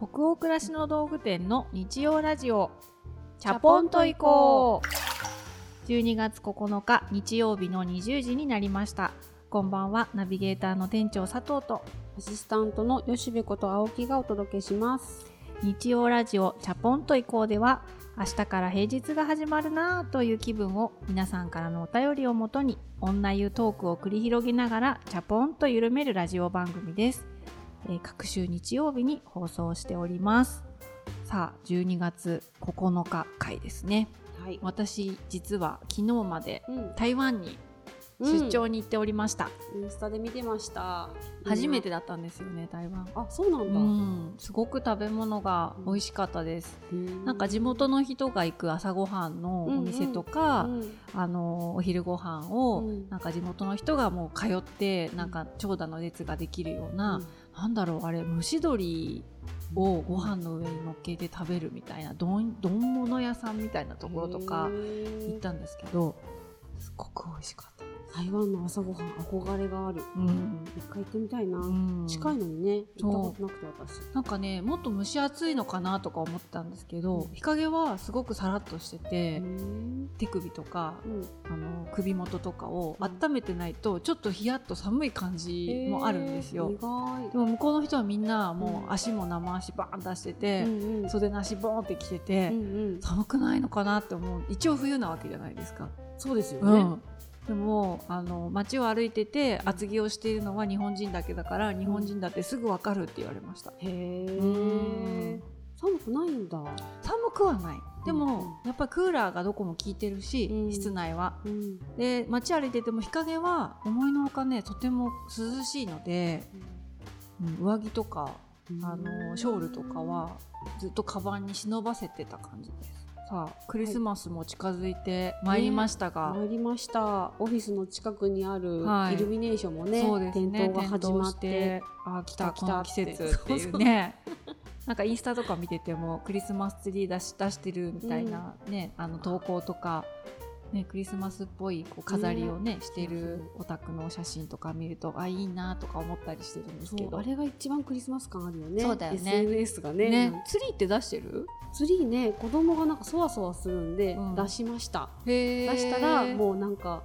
北欧暮らしの道具店の日曜ラジオ。チャポンと行こう。12月9日日曜日の20時になりました。こんばんはナビゲーターの店長佐藤と。アシスタントの吉部こと青木がお届けします。日曜ラジオチャポンと行こうでは明日から平日が始まるなぁという気分を皆さんからのお便りをもとに女湯トークを繰り広げながらチャポンと緩めるラジオ番組です、えー各週日曜日に放送しております。さあ12月9日回ですね。はい、私実は昨日までうん、台湾に出張に行っておりました、インスタで見てました。初めてだったんですよね台湾。あそうなんうだ、ん。すごく食べ物が美味しかったです、うんなんか地元の人が行く朝ごはんのお店とか、うん。あのお昼ご飯を、うん。なんか地元の人がもう通ってなんか長蛇の列ができるような、なんだろうあれ蒸し鶏をご飯の上に乗っけて食べるみたいな丼丼物屋さんみたいなところとか行ったんですけどすごく美味しかった。台湾の朝ごはん憧れがある、うん。一回行ってみたいな、うん。近いのにね行ったことなくて私。なんかねもっと蒸し暑いのかなとか思ってたんですけど、うん。日陰はすごくさらっとしてて、うん手首とかうん。あの首元とかをうん。温めてないとちょっとヒヤッと寒い感じもあるんですよ。でも向こうの人はみんなもうん。う足も生足バーン出してて、うんうん。袖なしボーンって着てて、うんうん。寒くないのかなって思う。一応冬なわけじゃないですか。そうですよね、うん。でもあの街を歩いてて厚着をしているのは日本人だけだから日本人だってすぐわかるって言われました。へうん。え寒くないんだ、寒くはない。でも、うん。やっぱりクーラーがどこも効いてるし、うん。室内は。うん。で街歩いてても日陰は思いのほかねとても涼しいので、うん上着とかあのショールとかはずっとカバンに忍ばせてた感じですさあクリスマスも近づいてまい。りましたが、参りました。オフィスの近くにあるはい。イルミネーションもね,、そうですね。点灯が始まっ点てあ来た来た季節っていうね。なんかインスタとか見ててもクリスマスツリー出し出してるみたいなね、あの投稿とか、ね、クリスマスっぽいこう飾りをねしてるお宅のお写真とか見るとあいいなとか思ったりしてるんですけど。あれが一番クリスマス感あるよね。そうだよね。SNS がね。ね。ツリーって出してる？ツリーね子供がなんかそわそわするんでうん。出しました、出出したらもうなんか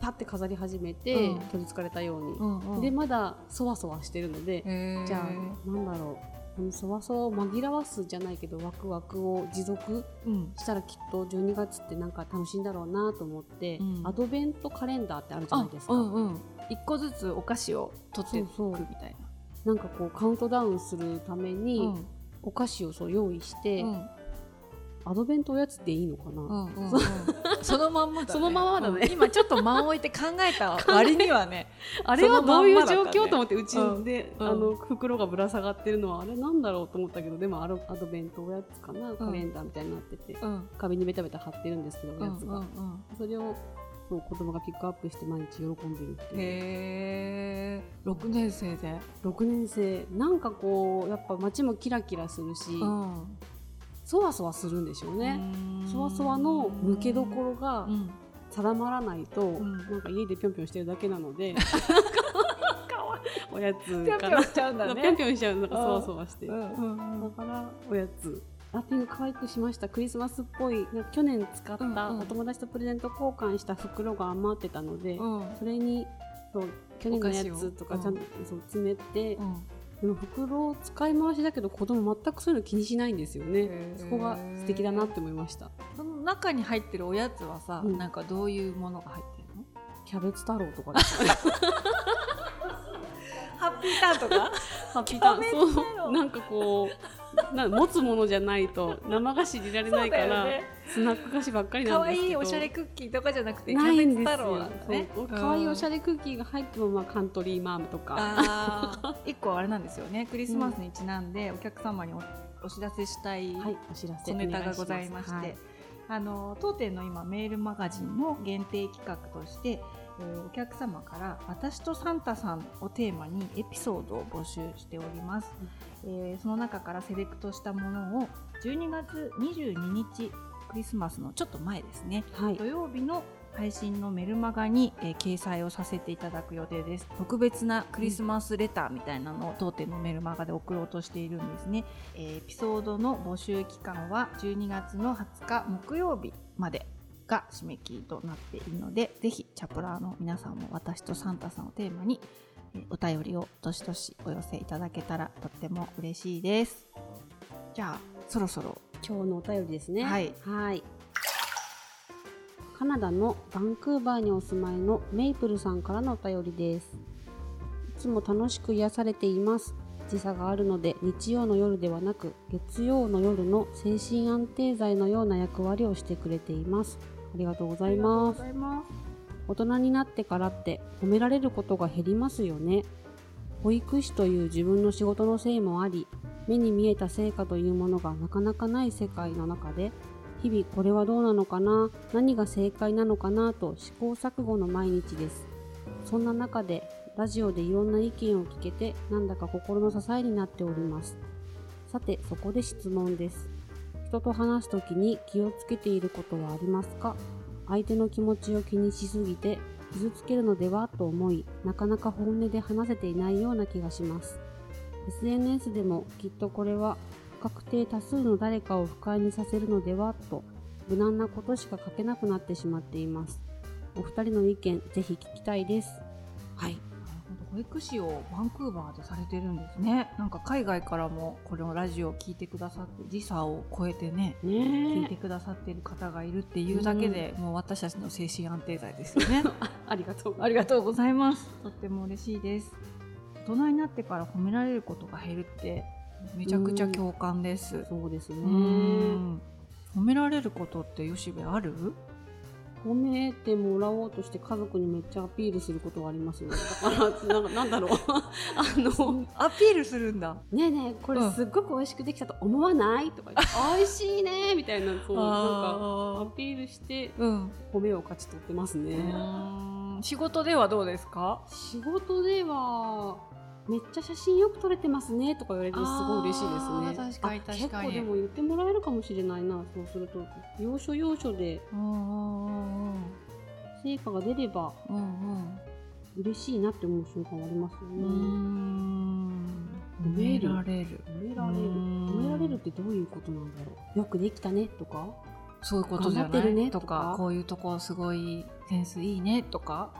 パッて飾り始めて、うん。取りつかれたように、うんうん、でまだそわそわしてるので、じゃあなんだろうこのそわそわを紛らわすじゃないけどワクワクを持続うん。したらきっと12月ってなんか楽しいんだろうなと思って、うん。アドベントカレンダーってあるじゃないですか、うんうん、一個ずつお菓子を取っていくみたいな。んかこうカウントダウンするためな。に、うん。お菓子をそう用意して、うんアドベントおやつっていいのかな、うんうんうん、そのまんまだね。そのままだね。うん。今ちょっと間を置いて考えた 割にはね。あれはどういう状そのまんまだったね。況と思ってうちで、うん。あの袋がぶら下がってるのはあれなんだろうと思ったけどでもアドベントおやつかな、カレンダーみたいになってて。うん。壁にベタベタ貼ってるんですけどおやつが、うんうんうん。それをそう子供がピックアップして毎日喜んでるっていう。へえ。六年生で。6年生。なんかこうやっぱ街もキラキラするし、ん。そわそわするんでしょうね、うん。そわそわの抜けどころがうん。定まらないと、ん。なんか家でぴょんぴょんしてるだけなので。おやつぴょんぴょんしちゃうんだぴょんね。ぴょんしちゃうなんかそわそわして、うん。うん。うん。だからおやつ。ラッピング可愛くしました。クリスマスっぽい。なんか去年使った、うんうん。お友達とプレゼント交換した袋が余ってたので、うん。それにそう去年のやつとかちゃんと、そう詰めて、うん袋を使い回しだけど子供全くそういうの気にしないんですよね。そこが素敵だなって思いました。その中に入ってるおやつはさ、うん。なんかどういうものが入ってるの？キャベツ太郎とかハッピーターンとか？ハッピーターン。そう。なんかこう な持つものじゃないと生菓子入れられないから、スナック菓子ばっかりな可んですけど。愛いおしゃれクッキーとかじゃなくてないんですね。可愛いおしゃれクッキーが入っても、まあ、カントリーマームとか。一個あれなんですよね。クリスマスにちなんでお客様におお知らせしたいはい。お知らせ小ネタがございまして、はい。あの当店の今メールマガジンの限定企画として、えーお客様から「私とサンタさん」をテーマにエピソードを募集しております、えーその中からセレクトしたものを12月22日クリスマスのちょっと前ですね。はい。土曜日の配信のメルマガに、えー掲載をさせていただく予定です。特別なクリスマスレターみたいなのを当店のメルマガで送ろうとしているんですね、えーエピソードの募集期間は12月の20日木曜日までが締め切りとなっているのでぜひチャプラーの皆さんも私とサンタさんをテーマにえーお便りをどしどしお寄せいただけたらとっても嬉しいです。じゃあそろそろ今日のお便りですね。はい。はい。カナダのバンクーバーにお住まいのメイプルさんからのお便りですいつも楽しく癒されています時差があるので日曜の夜ではなく月曜の夜の精神安定剤のような役割をしてくれています。ありがとうございます。大人になってからって褒められることが減りますよね。保育士という自分の仕事のせいもあり目に見えた成果というものがなかなかない世界の中で日々これはどうなのかな何が正解なのかなと試行錯誤の毎日です。そんな中でラジオでいろんな意見を聞けてなんだか心の支えになっております。さてそこで質問です。人と話すときに気をつけていることはありますか？相手の気持ちを気にしすぎて傷つけるのではと思いなかなか本音で話せていないような気がします。SNS でもきっとこれは不確定多数の誰かを不快にさせるのではと無難なことしか書けなくなってしまっています。お二人の意見ぜひ聞きたいです。はい。保育士をバンクーバーでされてるんですね。なんか海外からもこのラジオを聞いてくださって時差を超えてね聞いてねくださってる方がいるっていうだけで、もう私たちの精神安定剤ですよね。ありがとう。ありがとうございます。とっても嬉しいです。大人になってから褒められることが減るってめちゃくちゃ共感です。そうですね。うん。褒められることってよしべある？褒めてもらおうとして家族にめっちゃアピールすることがありますねだからなんかなんだろう。あのアピールするんだ。ねえねえこれうん。すっごく美味しくできたと思わない？とか言って 美味しいねみたいなそうなんかアあピールして褒めを勝ち取ってますね、うん。仕事ではどうですか？仕事ではめっちゃ写真よく撮れてますねとか言われるとすごい嬉しいですね。確かにあ確かに。結構でも言ってもらえるかもしれないなそうすると。要所要所で。うん成果が出れば嬉しいなって思う瞬間はありますようね、ん。褒められる。褒められる。うん。褒められるってどういうことなんだろう。よくできたねとか。そういうことじゃない？頑張ってるねとかこういうとこすごいセンスいいねとか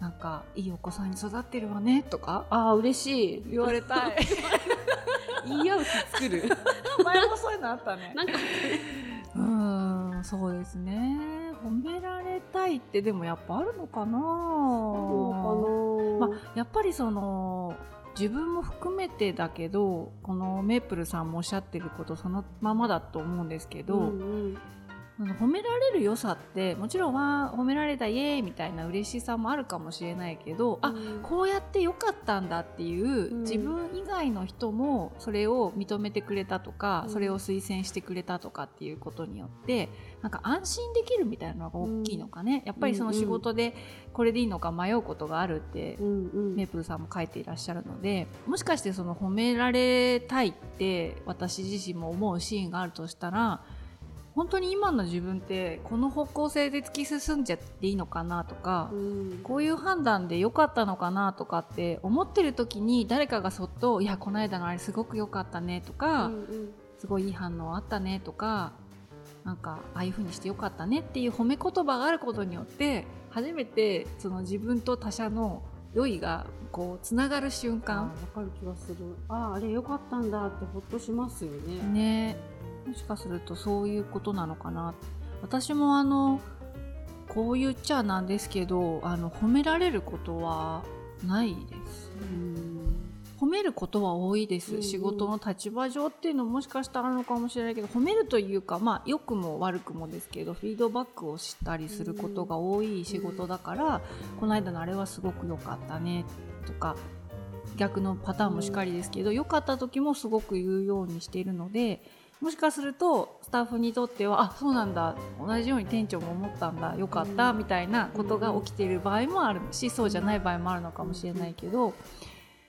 なんかいいお子さんに育ってるわねとかああ嬉しい言われたい。言い合う日作る。前もそういうのあったね。なんか。うんそうですね。褒められたいってでもやっぱあるのかな。まあ、やっぱりその自分も含めてだけどこのメープルさんもおっしゃってることそのままだと思うんですけど、うんうん褒められる良さってもちろんは褒められたイエーイみたいな嬉しさもあるかもしれないけど、あうん。こうやって良かったんだっていう、うん。自分以外の人もそれを認めてくれたとか、うん。それを推薦してくれたとかっていうことによってなんか安心できるみたいなのが大きいのかね、やっぱりその仕事でこれでいいのか迷うことがあるってメープルさんも書いていらっしゃるのでもしかしてその褒められたいって私自身も思うシーンがあるとしたら本当に今の自分ってこの方向性で突き進んじゃっていいのかなとか、うん。こういう判断で良かったのかなとかって思ってる時に誰かがそっと「いやこの間のあれすごく良かったね」とか、うんうん。すごいいい反応あったねとかなんかああいう風にしてよかったねっていう褒め言葉があることによって初めてその自分と他者の良いがこうつながる瞬あわ間かる気がする。あああれ良かったんだってほっとしますよね。ねもしかするとそういうことなのかな。私もあのこう言っちゃなんですけどあの褒められることはないです。うん。褒めることは多いです、うんうん。仕事の立場上っていうのももしかしたらあるのかもしれないけど褒めるというかまあ良くも悪くもですけどフィードバックをしたりすることが多い仕事だから、この間のあれはすごく良かったねとか逆のパターンもしかりですけど良、かった時もすごく言うようにしているのでもしかするとスタッフにとってはあそうなんだ同じように店長も思ったんだよかった、うんみたいなことが起きている場合もあるしそうじゃない場合もあるのかもしれないけど。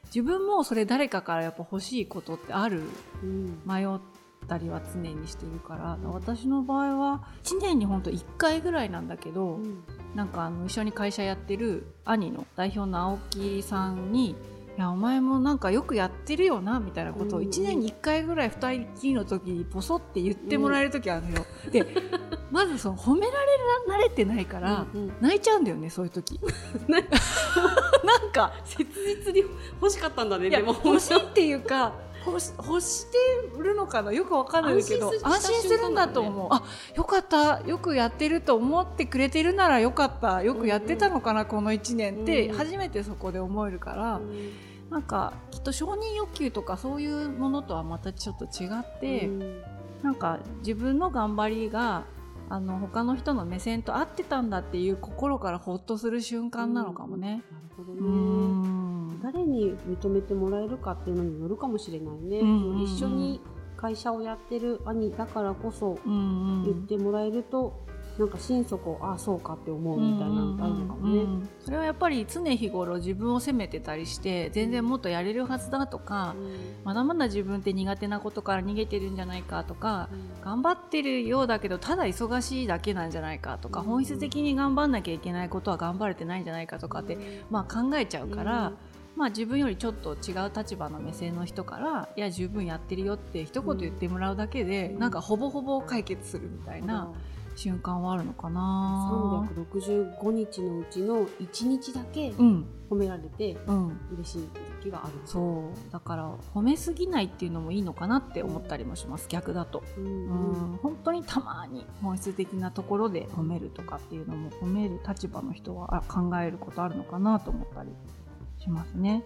自分もそれ誰かからやっぱ欲しいことってあるうん迷っったりは常にしてるから私の場合は1年にほんと1回ぐらいなんだけど、うんなんかあの一緒に会社やってる兄の代表の青木さんに「いやお前もなんかよくやってるよな」みたいなことをうんうん。1年に1回ぐらい2人きりの時にポソって言ってもらえる時あるのよ。でまずその褒められ慣れてないから、うんうん。泣いちゃうんだよねそういう時。なんか切実に欲しかったんだねでも。欲しいっていうか欲し欲してるのかなよくわかんないけど安心するんだと思う、あよかったよくやってると思ってくれてるならよかったよくやってたのかな、この1年って、うん初めてそこで思えるから、なんかきっと承認欲求とかそういうものとはまたちょっと違って、うん。なんか自分の頑張りがあの他の人の目線と合ってたんだっていう心からほっとする瞬間なのかもね。なるほどうねん。誰に認めてもらえるかっていうのによるかもしれないね、うんうんうん。一緒に会社をやってる兄だからこそ言ってもらえると、なんか心底ああそうかって思うみたいなのがあるのかもね、うんうんうんそれはやっぱり常日頃自分を責めてたりして全然もっとやれるはずだとか、まだまだ自分って苦手なことから逃げてるんじゃないかとか頑張ってるようだけどただ忙しいだけなんじゃないかとか、うん。本質的に頑張んなきゃいけないことは頑張れてないんじゃないかとかって、まあ、考えちゃうから、まあ、自分よりちょっと違う立場の目線の人から「いや十分やってるよ」って一言言ってもらうだけで、うん。なんかほぼほぼ解決するみたいな瞬間はあるのかな。365日のうちの1日だけうん。褒められてうん。嬉しい時がある。そう。だから褒めすぎないっていうのもいいのかなって思ったりもします。逆だと、う、うんうん。ん、本当にたまに本質的なところで褒めるとかっていうのも褒める立場の人はあ考えることあるのかなと思ったりしますね。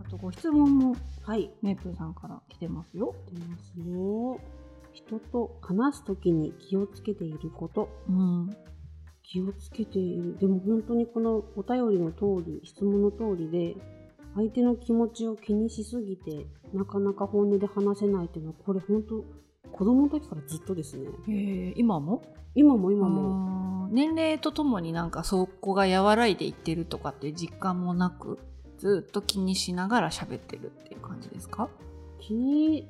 あとご質問もはい。メープルさんから来てますよ、出ますよ人と話す時に気をつけていること。うん。気をつけている。でも本当にこのお便りの通り質問の通りで相手の気持ちを気にしすぎてなかなか本音で話せないっていうのはこれ本当子供の時からずっとですね。えー今も？今も今も。年齢とともになんかそこが和らいでいってるとかって実感もなくずっと気にしながら喋ってるっていう感じですか？気に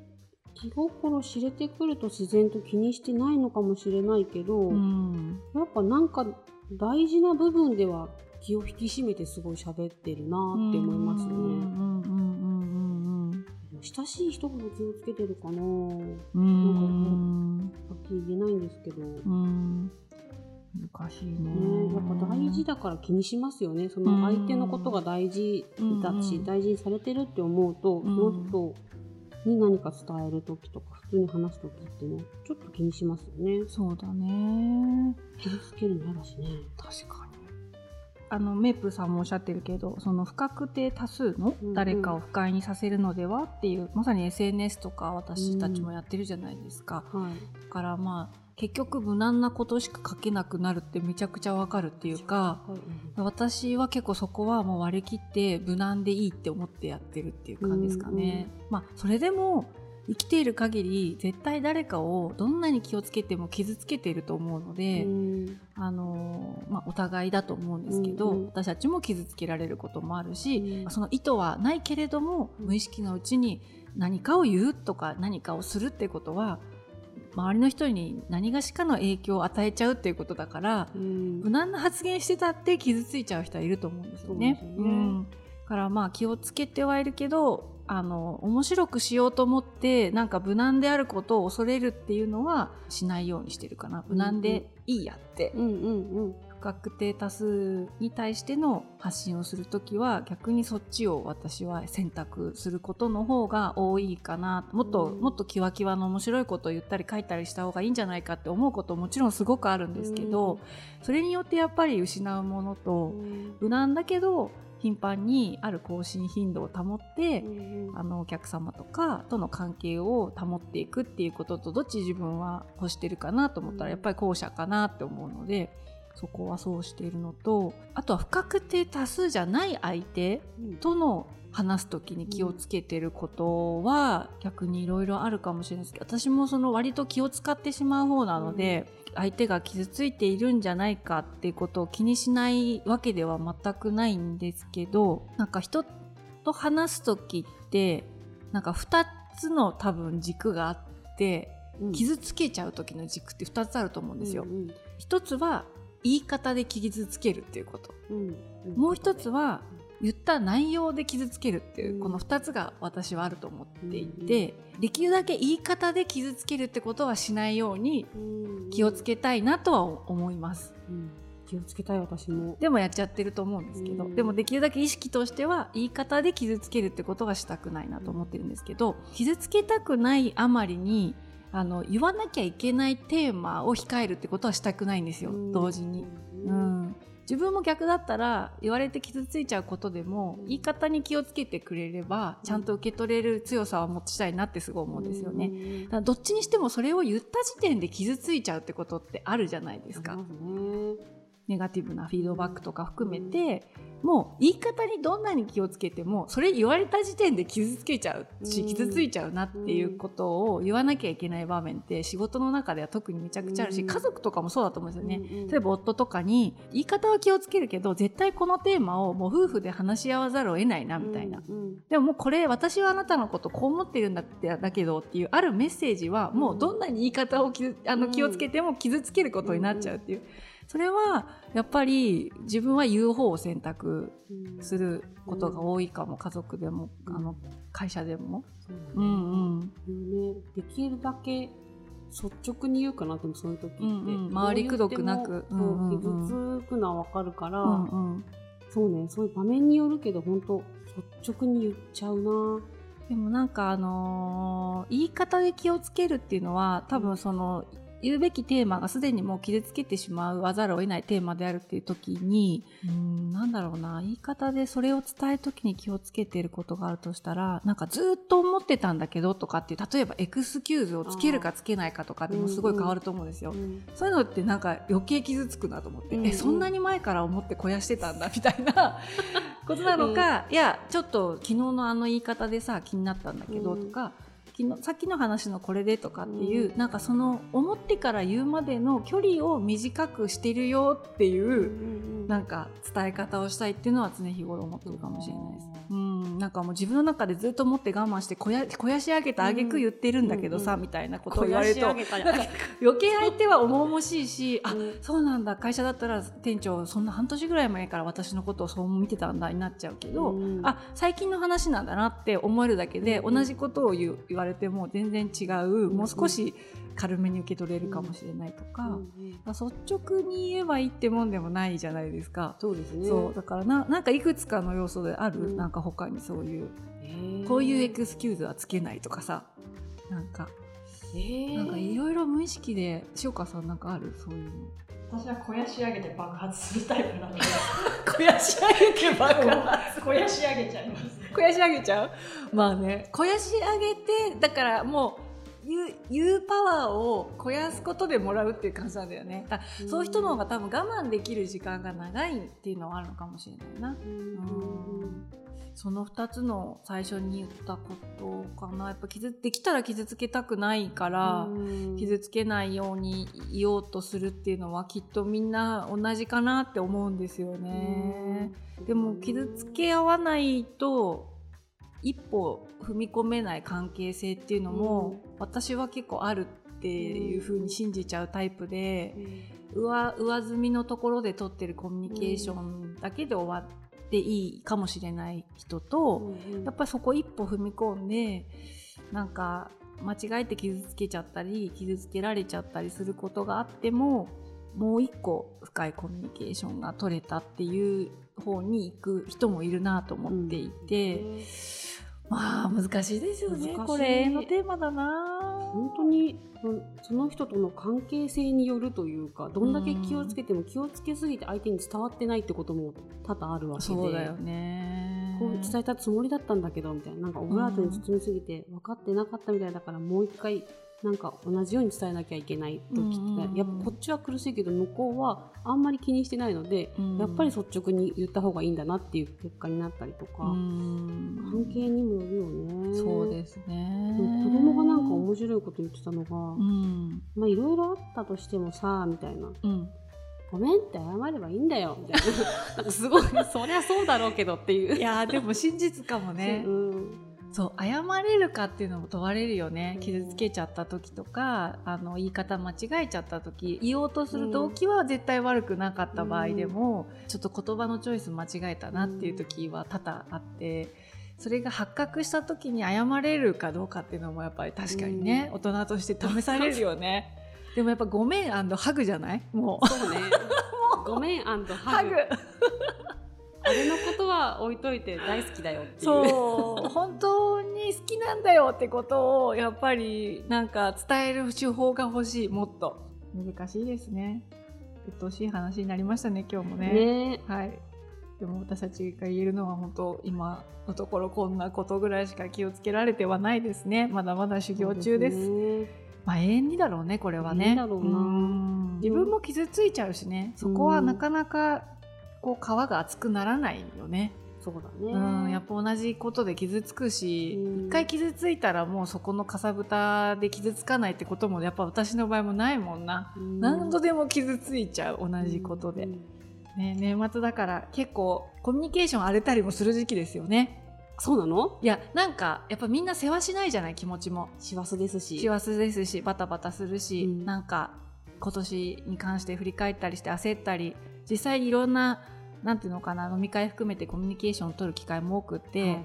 気心知れてくると自然と気にしてないのかもしれないけど、うん。やっぱなんか大事な部分では気を引き締めてすごい喋ってるなって思いますね。うんうんうんうん親しい人ほど気をつけてるかな。はうん。うんっきり言えないんですけど、ね、うん。難しいね。やっぱ大事だから気にしますよね。その相手のことが大事だし、うん大事にされてるって思うと、ん。その人に何か伝える時とか普通に話す時ってねちょっと気にしますよね。そうだね。傷つけるの嫌だしね。確かにあのメープルさんもおっしゃってるけどその不確定多数のうんうん。誰かを不快にさせるのではっていう、まさに SNS とか私たちもやってるじゃないですか、はい。だからまあ結局無難なことしか書けなくなるってめちゃくちゃわかるっていうかはい。私は結構そこはもう割り切って無難でいいって思ってやってるっていう感じですかね。まあそれでも生きている限り絶対誰かをどんなに気をつけても傷つけていると思うので、うん。あのまあ、お互いだと思うんですけど、うんうん。私たちも傷つけられることもあるし、うん。その意図はないけれどもうん。無意識のうちに何かを言うとか何かをするってことは周りの人に何がしかの影響を与えちゃうっていうことだからうん。無難な発言してたって傷ついちゃう人はいると思うんですよね。そうん。だからまあ気をつけてはいるけどあの面白くしようと思ってなんか無難であることを恐れるっていうのはしないようにしてるかな。無難でいいやって。うんうん不確定多数に対しての発信をするときは逆にそっちを私は選択することの方が多いかな。もっと、うん。もっとキワキワの面白いことを言ったり書いたりした方がいいんじゃないかって思うことももちろんすごくあるんですけど、それによってやっぱり失うものうとん。無難だけど頻繁にある更新頻度を保って、うんあのお客様とかとの関係を保っていくっていうこととどっち自分は欲してるかなと思ったらうん。やっぱり後者かなって思うのでそこはそうしているのとあとは不確定多数じゃない相手うんとの話す時に気をつけてることは逆にいろいろあるかもしれないですけど私もその割と気を使ってしまう方なので、相手が傷ついているんじゃないかっていうことを気にしないわけでは全くないんですけどなんか人と話す時ってなんか2つの多分軸があってうん。傷つけちゃう時の軸って2つあると思うんですよ。うん一つは言い方で傷つけるっていうこと。もう一つは言った内容で傷つけるっていう、うん。この2つが私はあると思っていうん。て、できるだけ言い方で傷つけるってことはしないようにうん。気をつけたいなとは思います。うん。気をつけたい私も。でもやっちゃってると思うんですけど、うん。でもできるだけ意識としては言い方で傷つけるってことはしたくないなと思ってるんですけど傷つけたくないあまりにあの言わなきゃいけないテーマを控えるってことはしたくないんですよ、うん。同時に。うん、自分も逆だったら言われて傷ついちゃうことでも言い方に気をつけてくれればちゃんと受け取れる強さは持ちたいなってすごい思うんですよね。ねだからどっちにしてもそれを言った時点で傷ついちゃうってことってあるじゃないですか。ネガティブなフィードバックとか含めて、もう言い方にどんなに気をつけてもそれ言われた時点で傷つけちゃうし、うん。傷ついちゃうなっていうことを言わなきゃいけない場面って仕事の中では特にめちゃくちゃあるし、うん。家族とかもそうだと思うんですよね。ね例えば夫とかに言い方は気をつけるけど絶対このテーマをもう夫婦で話し合わざるを得ないなみたいな、でももうこれ私はあなたのことこう思ってるんだってだけどっていうあるメッセージはもうどんなに言い方を傷あのうん。気をつけても傷つけることになっちゃうっていう、それはやっぱり自分は言う方を選択することが多いかも家族でもあの会社でも。うんうん。ね、できるだけ率直に言うかなでもそういう時って、うんうん。回りくどくなく。傷つくのはわかるから、うんうん。そうねそういう場面によるけど本当率直に言っちゃうな。でもなんかあのー言い方で気をつけるっていうのは多分その言うべきテーマがすでにもう傷つけてしまうわざるを得ないテーマであるっていう時にうんなんだろうな言い方でそれを伝える時に気をつけていることがあるとしたらなんかずっと思ってたんだけどとかっていう例えばエクスキューズをつけるかつけないかとかでもすごい変わると思うんですよ。そういうのってなんか余計傷つくなと思って、うんうん。えそんなに前から思って肥やしてたんだみたいな ことなのか、いやちょっと昨日のあの言い方でさ気になったんだけどうんとか、昨日さっきの話のこれでとかっていう、うん。なんかその思ってから言うまでの距離を短くしてるよっていう、なんか伝え方をしたいっていうのは常日頃思ってるかもしれないです。うん、なんかもう自分の中でずっと持って我慢して肥や 肥やし上げた挙句言ってるんだけどさ、うんみたいなことを言われると、余計相手は重々しいし、あうん。そうなんだ。会社だったら店長そんな半年ぐらい前から私のことをそう見てたんだになっちゃうけど、うん。あ最近の話なんだなって思えるだけで、うん同じことを言われても全然違う、もう少し軽めに受け取れるかもしれないとか、まあ率直に言えばいいってもんでもないじゃないですか。そうですね。そうだからななんかいくつかの要素である、うん。なんか他にそういうこういうエクスキューズはつけないとかさなんかなんかいろいろ無意識で塩川さんなんかある？そういうの。私は肥やし上げて爆発するタイプなので。肥やし上げて爆発。肥やし上げちゃいますやし上げちゃう？まあね。肥やし上げてだからもう言うパワーを肥やすことでもらうっていう感じなんだよね。だそういう人の方が多分我慢できる時間が長いっていうのはあるのかもしれないな。うんその2つの最初に言ったことかな。やっぱ傷できたら傷つけたくないから、傷つけないように言おうとするっていうのはきっとみんな同じかなって思うんですよね。でも傷つけ合わないと一歩踏み込めない関係性っていうのも、私は結構あるっていう風に信じちゃうタイプで、上上積みのところで取ってるコミュニケーションだけで終わっていいかもしれない人と、やっぱりそこ一歩踏み込んでなんか間違えて傷つけちゃったり傷つけられちゃったりすることがあってももう一個深いコミュニケーションが取れたっていう方に行く人もいるなと思っていて、まあ難しいですよねこれ永遠のテーマだな本当にそその人との関係性によるというかどんだけ気をつけても気をつけすぎて相手に伝わってないってことも多々あるわけでそうだよね。こう伝えたつもりだったんだけどみたいな。なんかオブラートに包みすぎて分かってなかったみたいだからもう一回なんか同じように伝えなきゃいけない時って、うん。うんうんやっぱこっちは苦しいけど向こうはあんまり気にしてないので、うん。やっぱり率直に言った方がいいんだなっていう結果になったりとか、うん。関係にもよるよね。そうですね。子供がなんか面白いこと言ってたのが、うん。まあいろいろあったとしてもさみたいな。うん。ごめんって謝ればいいんだよみたいな。なんかすごいそりゃそうだろうけどっていう。いやーでも真実かもね。うんそう謝れるかっていうのも問われるよね。うん。傷つけちゃった時とかあの言い方間違えちゃった時言おうとする動機は絶対悪くなかった場合でも、ちょっと言葉のチョイス間違えたなっていう時は多々あって。それが発覚した時に謝れるかどうかっていうのもやっぱり確かにね、大人として試されるよね。でもやっぱごめんハグじゃない？もう。そうね。ごめんハグ。ハグあれのことは置いといて大好きだよっていう。そう。本当に好きなんだよってことをやっぱりなんか伝える手法が欲しいもっと。難しいですね。鬱陶しい話になりましたね今日もね。ね。はい。でも私たちが言えるのは本当今のところこんなことぐらいしか気をつけられてはないですね。まだまだ修行中です。ね。まあ永遠にだろうねこれはね。永遠だろうなん。自分も傷ついちゃうしね。そこはなかなかこう皮が厚くならないよね。そうだね。うん、やっぱ同じことで傷つくし、うん。一回傷ついたらもうそこのかさぶたで傷つかないってこともやっぱ私の場合もないもんな、うん。何度でも傷ついちゃう同じことで、うん。ね、年末だから結構コミュニケーション荒れたりもする時期ですよね。そうなの？いやなんかやっぱみんな世話しないじゃない気持ちも。師走ですし。幸せですしバタバタするし、うん。なんか今年に関して振り返ったりして焦ったり実際にいろんななんていうのかな飲み会含めてコミュニケーションを取る機会も多くって、はい。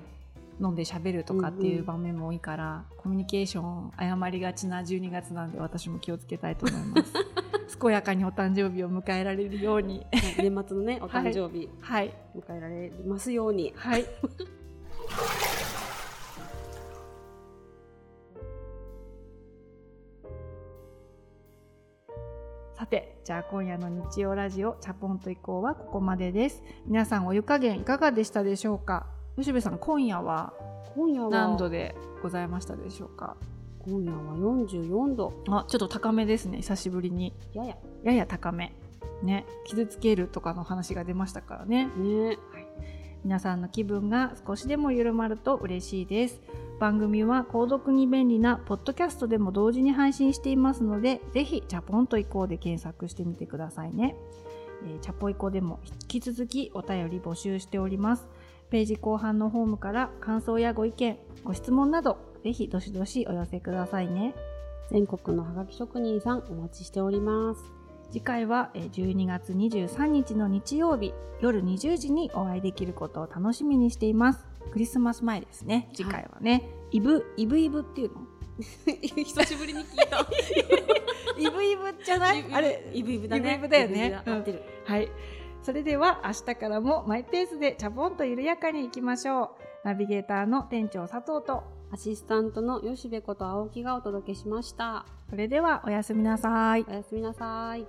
飲んで喋るとかっていんううん。場面も多いから、コミュニケーション誤りがちな12月なんで私も気をつけたいと思います。健やかにお誕生日を迎えられるように。はい。年末のねお誕生日。はい。迎えられますように。はいさてじゃあ今夜の日曜ラジオチャポンと以降はここまでです。皆さんお湯加減いかがでしたでしょうか？吉部さん今夜は今夜は何度でございましたでしょうか？今夜は44度。あちょっと高めですね久しぶりに。やや。やや高め。ね傷つけるとかの話が出ましたからね。ね。皆さんの気分が少しでも緩まると嬉しいです番組は購読に便利なポッドキャストでも同時に配信していますのでぜひチャポンと移行で検索してみてくださいね、えーチャポイコでも引き続きお便り募集しております。ページ後半のホームから感想やご意見ご質問などぜひどしどしお寄せくださいね。全国のハガキ職人さんお待ちしております。次回はえー12月23日の日曜日夜20時にお会いできることを楽しみにしていますクリスマス前ですね。次回はね、イブイブイブっていうの？久しぶりに聞いた。イブイブじゃない？あれイブイブだね。イブイブだよね。イブイブだ。合ってるはい。それでは明日からもマイペースでチャポンと緩やかにいきましょう。ナビゲーターの店長佐藤とアシスタントの吉部こと青木がお届けしました。それではおやすみなさい。おやすみなさい